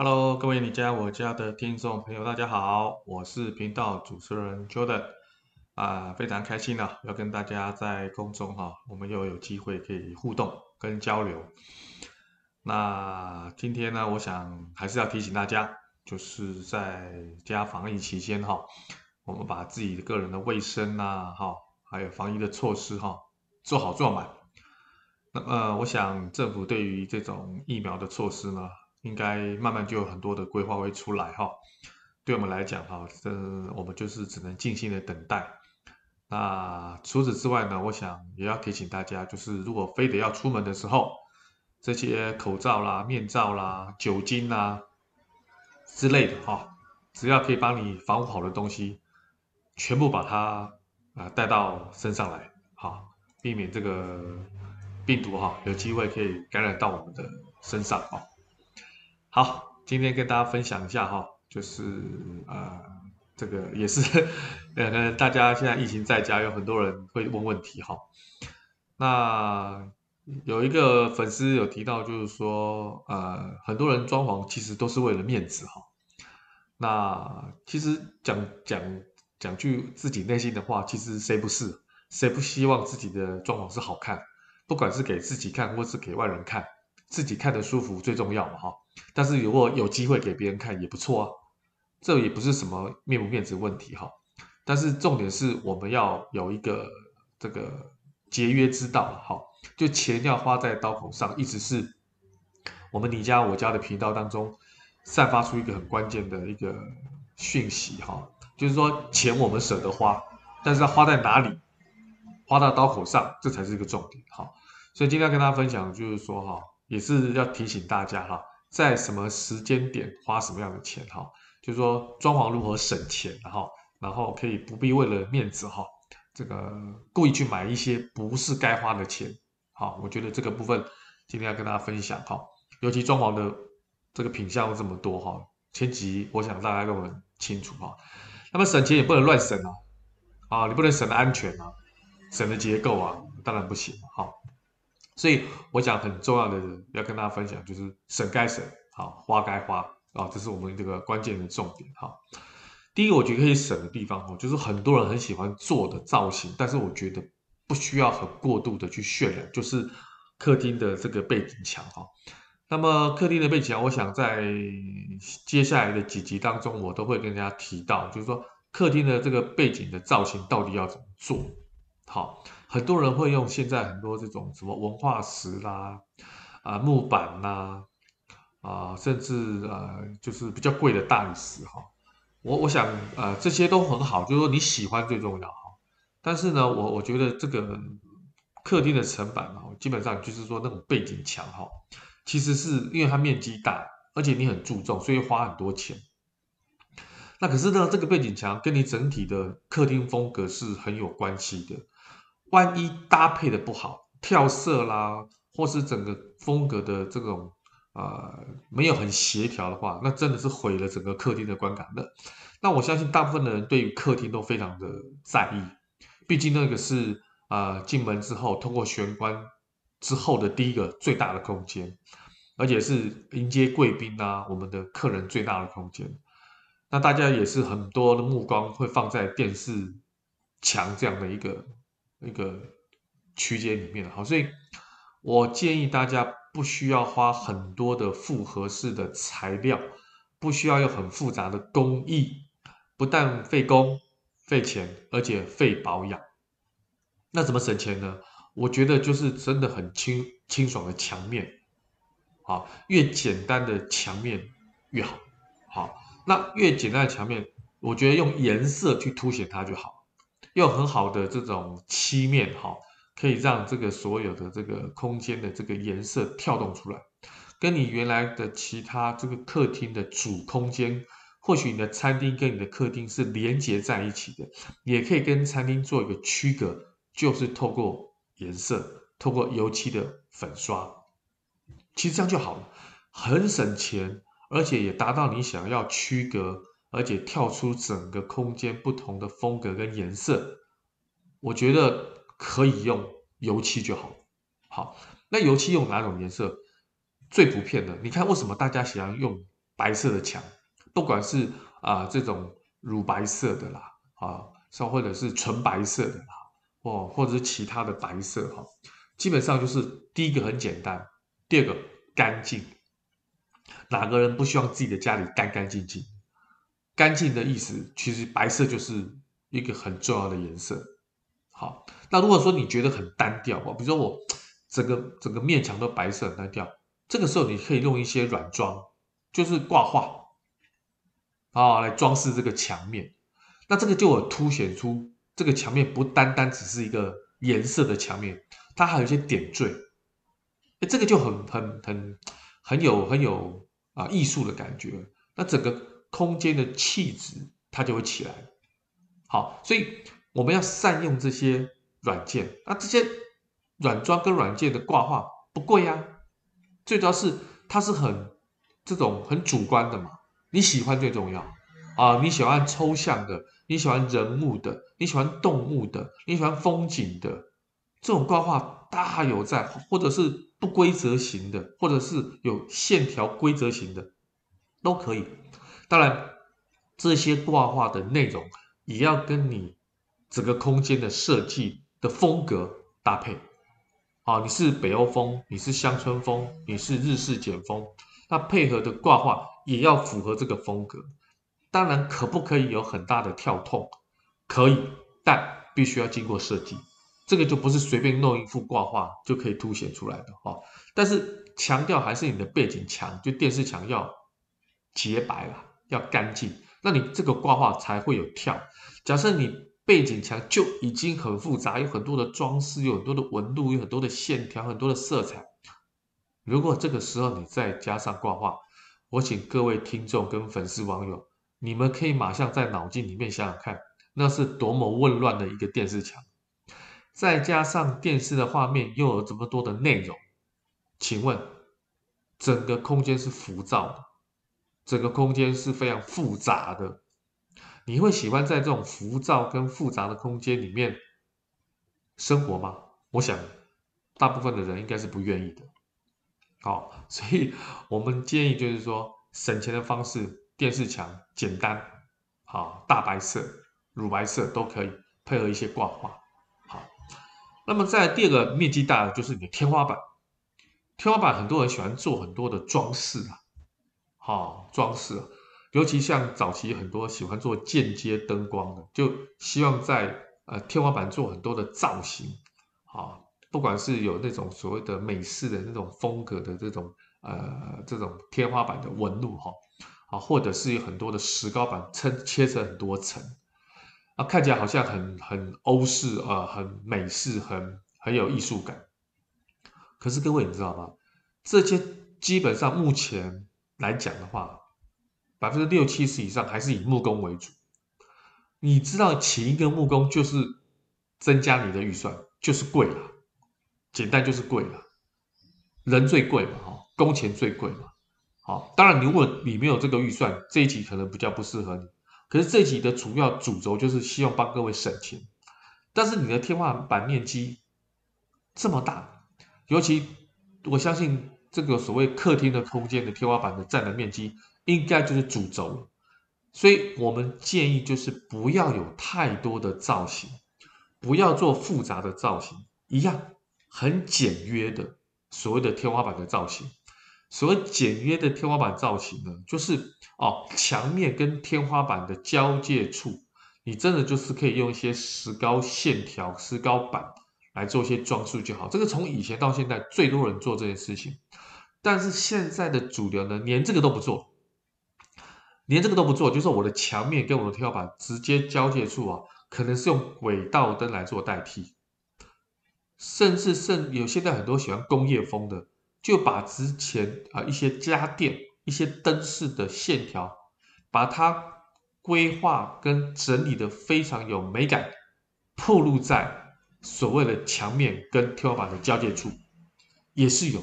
Hello，各位你家我家的听众朋友，大家好，我是频道主持人 Jordan 啊，非常开心呢、要跟大家在空中哈、我们又有机会可以互动跟交流。那今天呢，我想还是要提醒大家，就是在家防疫期间哈、我们把自己的个人的卫生呐、啊，哈，还有防疫的措施哈、做好做满。那么，我想政府对于这种疫苗的措施呢，应该慢慢就有很多的规划会出来哈，对我们来讲哈，这我们就是只能静心的等待。那除此之外呢，我想也要提醒大家，就是如果非得要出门的时候，这些口罩啦、面罩啦、酒精啦之类的哈，只要可以帮你防护好的东西，全部把它啊带到身上来，好，避免这个病毒哈有机会可以感染到我们的身上啊。好，今天跟大家分享一下哈，就是呃，这个也是呃，大家现在疫情在家，有很多人会问问题哈。那有一个粉丝有提到，就是说呃，很多人装潢其实都是为了面子哈。那其实讲讲讲句自己内心的话，其实谁不是？谁不希望自己的装潢是好看？不管是给自己看，或是给外人看，自己看得舒服最重要嘛哈。但是如果有机会给别人看也不错啊，这也不是什么面不面子问题哈。但是重点是我们要有一个这个节约之道哈，就钱要花在刀口上，一直是我们你家我家的频道当中散发出一个很关键的一个讯息哈，就是说钱我们舍得花，但是要花在哪里，花到刀口上，这才是一个重点哈。所以今天要跟大家分享就是说哈，也是要提醒大家哈。在什么时间点花什么样的钱哈，就是说装潢如何省钱，然后然后可以不必为了面子哈，这个故意去买一些不是该花的钱，好，我觉得这个部分今天要跟大家分享哈，尤其装潢的这个品相这么多哈，前集我想大家都很清楚哈，那么省钱也不能乱省啊，啊，你不能省的安全啊，省的结构啊，当然不行哈。所以我想很重要的要跟大家分享，就是省该省，好，花该花啊，这是我们这个关键的重点哈。第一个我觉得可以省的地方哈，就是很多人很喜欢做的造型，但是我觉得不需要很过度的去渲染，就是客厅的这个背景墙哈。那么客厅的背景墙，我想在接下来的几集当中，我都会跟大家提到，就是说客厅的这个背景的造型到底要怎么做，好。很多人会用现在很多这种什么文化石啦，啊木板呐，啊甚至呃就是比较贵的大理石哈，我我想呃这些都很好，就是说你喜欢最重要哈。但是呢，我我觉得这个客厅的层板哈，基本上就是说那种背景墙哈，其实是因为它面积大，而且你很注重，所以花很多钱。那可是呢，这个背景墙跟你整体的客厅风格是很有关系的。万一搭配的不好，跳色啦，或是整个风格的这种呃没有很协调的话，那真的是毁了整个客厅的观感的。那我相信大部分的人对于客厅都非常的在意，毕竟那个是呃进门之后通过玄关之后的第一个最大的空间，而且是迎接贵宾啊我们的客人最大的空间。那大家也是很多的目光会放在电视墙这样的一个。一个区间里面，好，所以我建议大家不需要花很多的复合式的材料，不需要有很复杂的工艺，不但费工费钱，而且费保养。那怎么省钱呢？我觉得就是真的很清清爽的墙面，好，越简单的墙面越好，好，那越简单的墙面，我觉得用颜色去凸显它就好。用很好的这种漆面哈，可以让这个所有的这个空间的这个颜色跳动出来，跟你原来的其他这个客厅的主空间，或许你的餐厅跟你的客厅是连接在一起的，也可以跟餐厅做一个区隔，就是透过颜色，透过油漆的粉刷，其实这样就好了，很省钱，而且也达到你想要区隔。而且跳出整个空间不同的风格跟颜色，我觉得可以用油漆就好。好，那油漆用哪种颜色最普遍的？你看为什么大家喜欢用白色的墙，不管是啊、这种乳白色的啦，啊，稍或者是纯白色的啦，哦，或者是其他的白色哈，基本上就是第一个很简单，第二个干净。哪个人不希望自己的家里干干净净？干净的意思，其实白色就是一个很重要的颜色。好，那如果说你觉得很单调，比如说我整个整个面墙都白色很单调，这个时候你可以用一些软装，就是挂画啊，来装饰这个墙面。那这个就有凸显出这个墙面不单单只是一个颜色的墙面，它还有一些点缀。哎，这个就很很很很有很有啊艺术的感觉。那整个空间的气质它就会起来。好，所以我们要善用这些软件。那这些软装跟软件的挂画不贵呀，最主要是它是很这种很主观的嘛，你喜欢最重要啊，你喜欢抽象的。你喜欢人物的，你喜欢动物的，你喜欢风景的，这种挂画大有在，或者是不规则型的，或者是有线条规则型的，都可以。当然，这些挂画的内容也要跟你整个空间的设计的风格搭配。啊，你是北欧风，你是乡村风，你是日式简风，那配合的挂画也要符合这个风格。当然，可不可以有很大的跳痛？可以，但必须要经过设计。这个就不是随便弄一幅挂画就可以凸显出来的哈。但是强调还是你的背景墙，就电视墙要洁白啦，要干净，那你这个挂画才会有跳。假设你背景墙就已经很复杂，有很多的装饰，有很多的纹路，有很多的线条，很多的色彩。如果这个时候你再加上挂画，我请各位听众跟粉丝网友。你们可以马上在脑筋里面想想看，那是多么混乱的一个电视墙，再加上电视的画面又有这么多的内容，请问整个空间是浮躁的，整个空间是非常复杂的，你会喜欢在这种浮躁跟复杂的空间里面生活吗？我想大部分的人应该是不愿意的。好，所以我们建议就是说省钱的方式。电视墙简单，好，大白色、乳白色都可以配合一些挂画，好。那么在第二个面积大的就是你的天花板，天花板很多人喜欢做很多的装饰啊，好，装饰，尤其像早期很多喜欢做间接灯光的，就希望在呃天花板做很多的造型，啊，不管是有那种所谓的美式的那种风格的这种呃这种天花板的纹路哈。啊，或者是有很多的石膏板切切成很多层，啊，看起来好像很很欧式啊，很美式，很很有艺术感。可是各位你知道吗？这些基本上目前来讲的话，百分之六七十以上还是以木工为主。你知道，请一个木工就是增加你的预算，就是贵了，简单就是贵了，人最贵嘛，哈，工钱最贵嘛。好，当然，如果你没有这个预算，这一集可能比较不适合你。可是这一集的主要主轴就是希望帮各位省钱。但是你的天花板面积这么大，尤其我相信这个所谓客厅的空间的天花板的占的面积，应该就是主轴。所以我们建议就是不要有太多的造型，不要做复杂的造型，一样很简约的所谓的天花板的造型。所谓简约的天花板造型呢，就是哦，墙面跟天花板的交界处，你真的就是可以用一些石膏线条、石膏板来做一些装饰就好。这个从以前到现在，最多人做这件事情。但是现在的主流呢，连这个都不做，连这个都不做，就是我的墙面跟我的天花板直接交界处啊，可能是用轨道灯来做代替，甚至甚有现在很多喜欢工业风的。就把之前啊一些家电、一些灯饰的线条，把它规划跟整理的非常有美感，暴露在所谓的墙面跟天花板的交界处，也是有。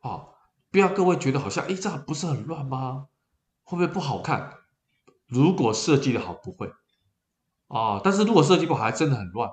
哦，不要各位觉得好像哎，这不是很乱吗？会不会不好看？如果设计的好，不会。哦，但是如果设计不好，还真的很乱。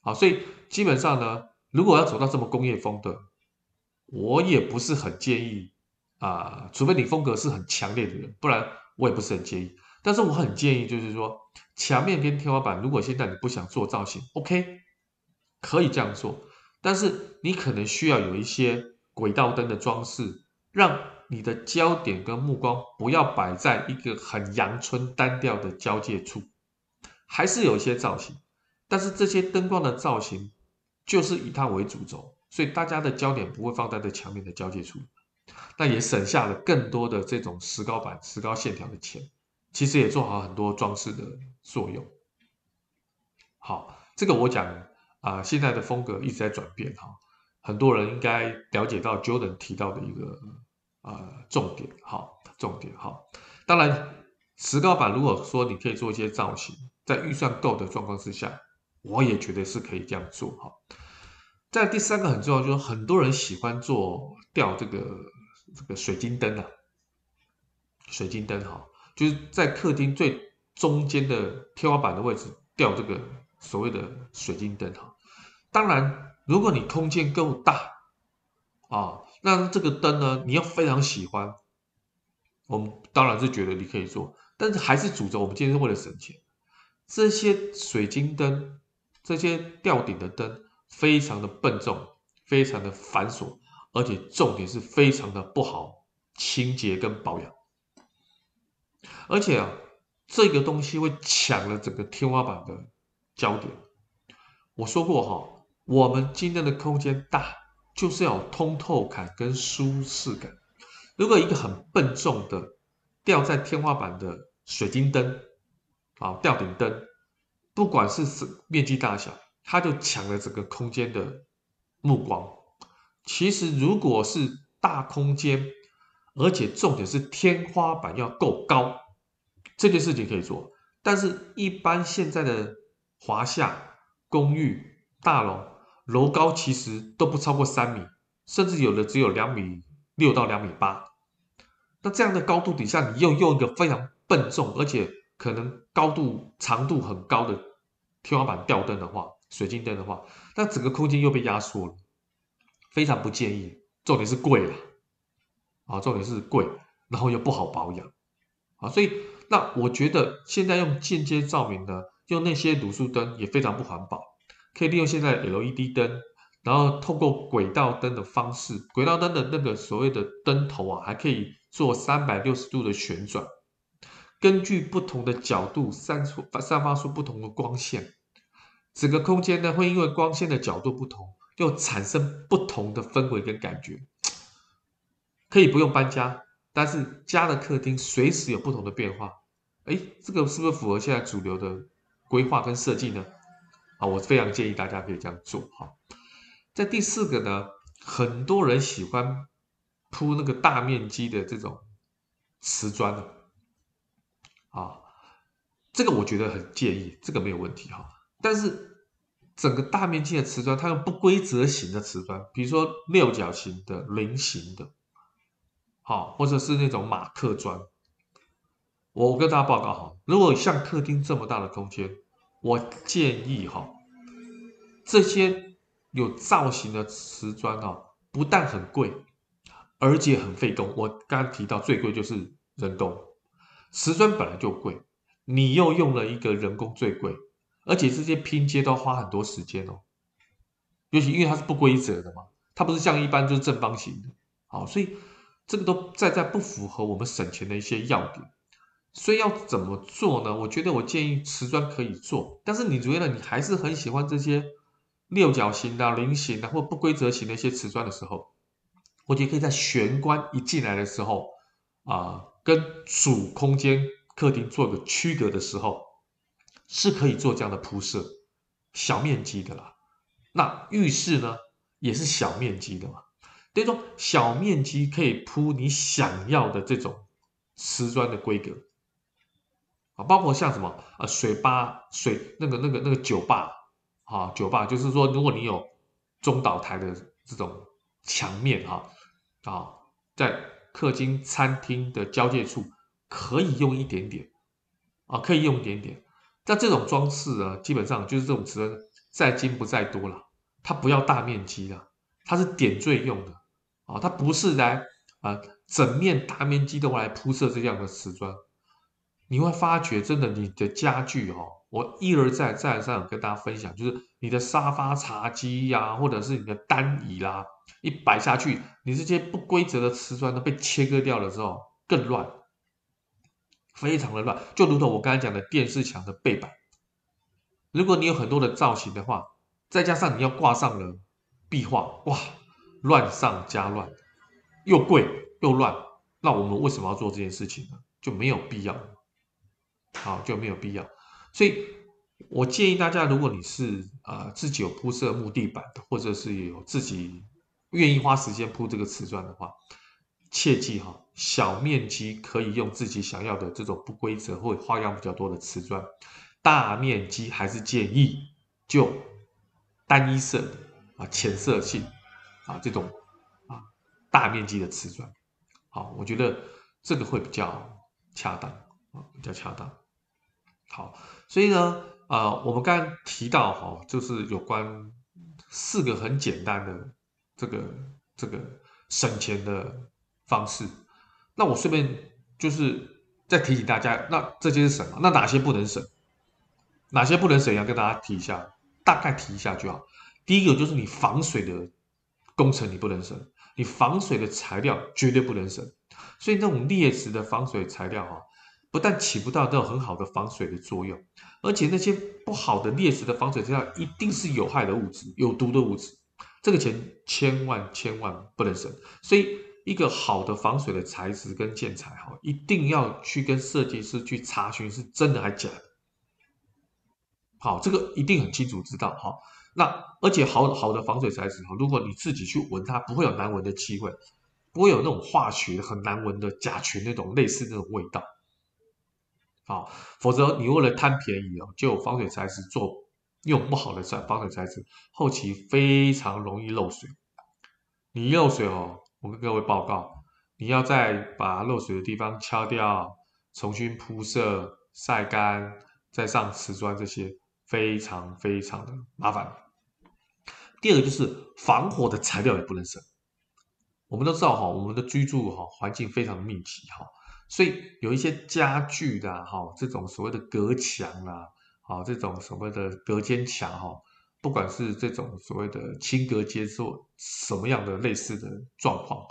好，所以基本上呢，如果要走到这么工业风的。我也不是很建议啊，除非你风格是很强烈的人，不然我也不是很建议。但是我很建议，就是说墙面跟天花板，如果现在你不想做造型，OK，可以这样做。但是你可能需要有一些轨道灯的装饰，让你的焦点跟目光不要摆在一个很阳春单调的交界处，还是有一些造型。但是这些灯光的造型就是以它为主轴，所以大家的焦点不会放在这墙面的交界处，那也省下了更多的这种石膏板、石膏线条的钱，其实也做好很多装饰的作用。好，这个我讲啊、呃，现在的风格一直在转变哈，很多人应该了解到 Jordan 提到的一个呃重点，好，重点好。当然，石膏板如果说你可以做一些造型，在预算够的状况之下。我也觉得是可以这样做哈。在第三个很重要，就是很多人喜欢做吊这个这个水晶灯啊，水晶灯哈，就是在客厅最中间的天花板的位置吊这个所谓的水晶灯哈。当然，如果你空间够大啊，那这个灯呢，你要非常喜欢，我们当然是觉得你可以做，但是还是主轴，我们今天是为了省钱，这些水晶灯。这些吊顶的灯非常的笨重，非常的繁琐，而且重点是非常的不好清洁跟保养。而且啊，这个东西会抢了整个天花板的焦点。我说过哈，我们今天的空间大，就是要有通透感跟舒适感。如果一个很笨重的吊在天花板的水晶灯啊，吊顶灯。不管是面积大小，它就抢了整个空间的目光。其实，如果是大空间，而且重点是天花板要够高，这件事情可以做。但是，一般现在的华夏公寓大楼楼高其实都不超过三米，甚至有的只有两米六到两米八。那这样的高度底下，你又用一个非常笨重，而且可能高度长度很高的天花板吊灯的话，水晶灯的话，那整个空间又被压缩了，非常不建议。重点是贵了，啊，重点是贵，然后又不好保养，啊，所以那我觉得现在用间接照明呢，用那些卤素灯也非常不环保，可以利用现在 LED 灯，然后透过轨道灯的方式，轨道灯的那个所谓的灯头啊，还可以做三百六十度的旋转。根据不同的角度散出散发出不同的光线，整个空间呢会因为光线的角度不同，又产生不同的氛围跟感觉。可以不用搬家，但是家的客厅随时有不同的变化。哎，这个是不是符合现在主流的规划跟设计呢？啊，我非常建议大家可以这样做哈。在第四个呢，很多人喜欢铺那个大面积的这种瓷砖的。啊，这个我觉得很建议，这个没有问题哈。但是整个大面积的瓷砖，它用不规则型的瓷砖，比如说六角形的、菱形的，好，或者是那种马克砖。我跟大家报告哈，如果像客厅这么大的空间，我建议哈，这些有造型的瓷砖啊，不但很贵，而且很费工。我刚刚提到最贵就是人工。瓷砖本来就贵，你又用了一个人工最贵，而且这些拼接都花很多时间哦。尤其因为它是不规则的嘛，它不是像一般就是正方形的，好，所以这个都在在不符合我们省钱的一些要点。所以要怎么做呢？我觉得我建议瓷砖可以做，但是你觉得你还是很喜欢这些六角形的、菱形的或不规则形的一些瓷砖的时候，我觉得可以在玄关一进来的时候啊。跟主空间客厅做个区隔的时候，是可以做这样的铺设，小面积的啦。那浴室呢，也是小面积的嘛。这种，小面积可以铺你想要的这种瓷砖的规格啊，包括像什么啊，水吧、水那个、那个、那个酒吧啊，酒吧就是说，如果你有中岛台的这种墙面哈啊，在。客厅、餐厅的交界处可以用一点点啊，可以用一点点。但这种装饰啊，基本上就是这种瓷砖，在精不在多了。它不要大面积的，它是点缀用的啊，它不是来啊整面大面积的来铺设这样的瓷砖，你会发觉真的你的家具哦，我一而再再而三有跟大家分享，就是你的沙发、茶几呀、或者是你的单椅啦、一摆下去，你这些不规则的瓷砖都被切割掉了之后，更乱，非常的乱，就如同我刚才讲的电视墙的背板，如果你有很多的造型的话，再加上你要挂上了壁画，哇，乱上加乱，又贵又乱，那我们为什么要做这件事情呢？就没有必要，好，就没有必要。所以我建议大家，如果你是、呃、自己有铺设木地板的，或者是有自己愿意花时间铺这个瓷砖的话，切记哈，小面积可以用自己想要的这种不规则或花样比较多的瓷砖，大面积还是建议就单一色啊浅色系啊这种啊大面积的瓷砖，好，我觉得这个会比较恰当啊，比较恰当。好，所以呢，呃，我们刚刚提到哈，就是有关四个很简单的这个这个省钱的方式。那我顺便就是再提醒大家，那这些是什么？那哪些不能省？哪些不能省？要跟大家提一下，大概提一下就好。第一个就是你防水的工程你不能省，你防水的材料绝对不能省。所以那种劣质的防水材料啊。不但起不到那种很好的防水的作用，而且那些不好的劣质的防水材料一定是有害的物质、有毒的物质，这个钱千万千万不能省。所以，一个好的防水的材质跟建材哈，一定要去跟设计师去查询是真的还假的。好，这个一定很清楚知道哈。那而且好好的防水材质哈，如果你自己去闻它，不会有难闻的气味，不会有那种化学很难闻的甲醛那种类似那种味道。好，否则你为了贪便宜哦，就防水材质做用不好的防水材质，后期非常容易漏水。你漏水哦，我跟各位报告，你要再把漏水的地方敲掉，重新铺设、晒干，再上瓷砖，这些非常非常的麻烦。第二个就是防火的材料也不能省。我们都知道哈，我们的居住哈环境非常密集哈。所以有一些家具的哈，这种所谓的隔墙啊，好，这种所谓的隔间墙哈，不管是这种所谓的轻隔间做什么样的类似的状况，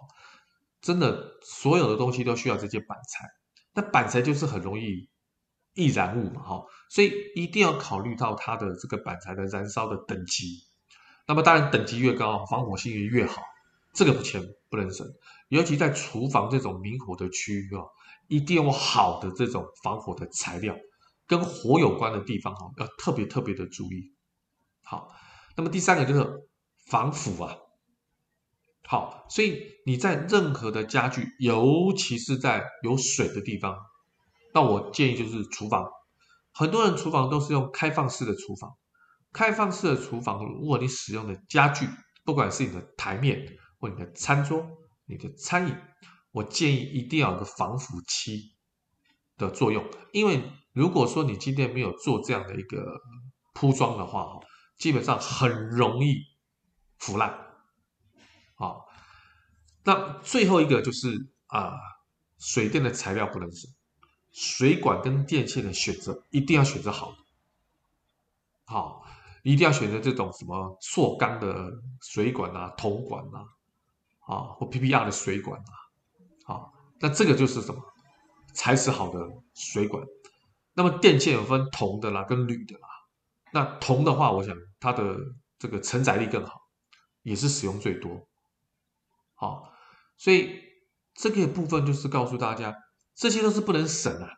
真的所有的东西都需要这些板材。那板材就是很容易易燃物嘛，哈，所以一定要考虑到它的这个板材的燃烧的等级。那么当然等级越高，防火性也越好，这个钱不能省，尤其在厨房这种明火的区域啊。一定要好的这种防火的材料，跟火有关的地方哈，要特别特别的注意。好，那么第三个就是防腐啊。好，所以你在任何的家具，尤其是在有水的地方，那我建议就是厨房。很多人厨房都是用开放式的厨房，开放式的厨房，如果你使用的家具，不管是你的台面或你的餐桌、你的餐椅。我建议一定要有个防腐漆的作用，因为如果说你今天没有做这样的一个铺装的话，基本上很容易腐烂。好，那最后一个就是啊，水电的材料不能省，水管跟电线的选择一定要选择好的，好，一定要选择这种什么塑钢的水管啊、铜管啊，啊或 PPR 的水管啊。啊，那这个就是什么？材质好的水管。那么电线有分铜的啦，跟铝的啦。那铜的话，我想它的这个承载力更好，也是使用最多。好，所以这个部分就是告诉大家，这些都是不能省啊，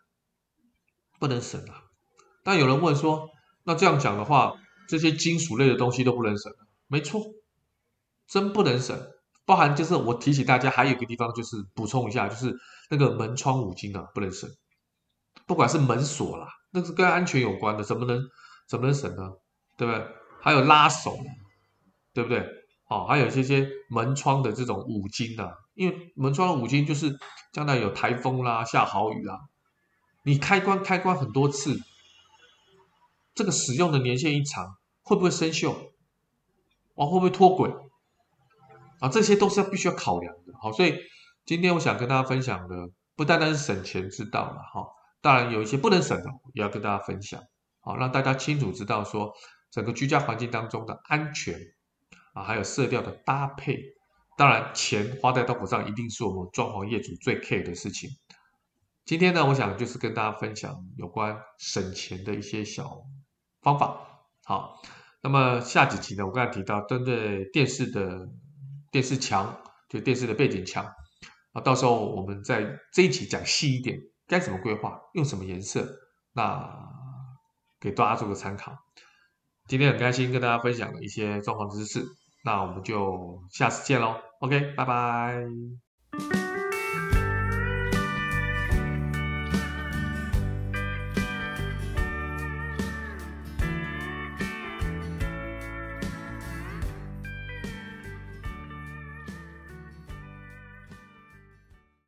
不能省啊。但有人问说，那这样讲的话，这些金属类的东西都不能省？没错，真不能省。包含就是我提醒大家，还有一个地方就是补充一下，就是那个门窗五金啊，不能省。不管是门锁啦，那是跟安全有关的，怎么能怎么能省呢？对不对？还有拉手，对不对？哦，还有这些门窗的这种五金啊，因为门窗的五金就是将来有台风啦、下豪雨啦，你开关开关很多次，这个使用的年限一长，会不会生锈？哦，会不会脱轨？啊，这些都是要必须要考量的，好，所以今天我想跟大家分享的，不单单是省钱之道了哈，当然有一些不能省的，也要跟大家分享，好，让大家清楚知道说，整个居家环境当中的安全啊，还有色调的搭配，当然钱花在刀口上，一定是我们装潢业主最 care 的事情。今天呢，我想就是跟大家分享有关省钱的一些小方法。好，那么下几集呢，我刚才提到针对电视的电视墙，就电视的背景墙啊，到时候我们在这一集讲细一点，该怎么规划，用什么颜色，那给大家做个参考。今天很开心跟大家分享了一些装潢知识，那我们就下次见喽。OK，拜拜。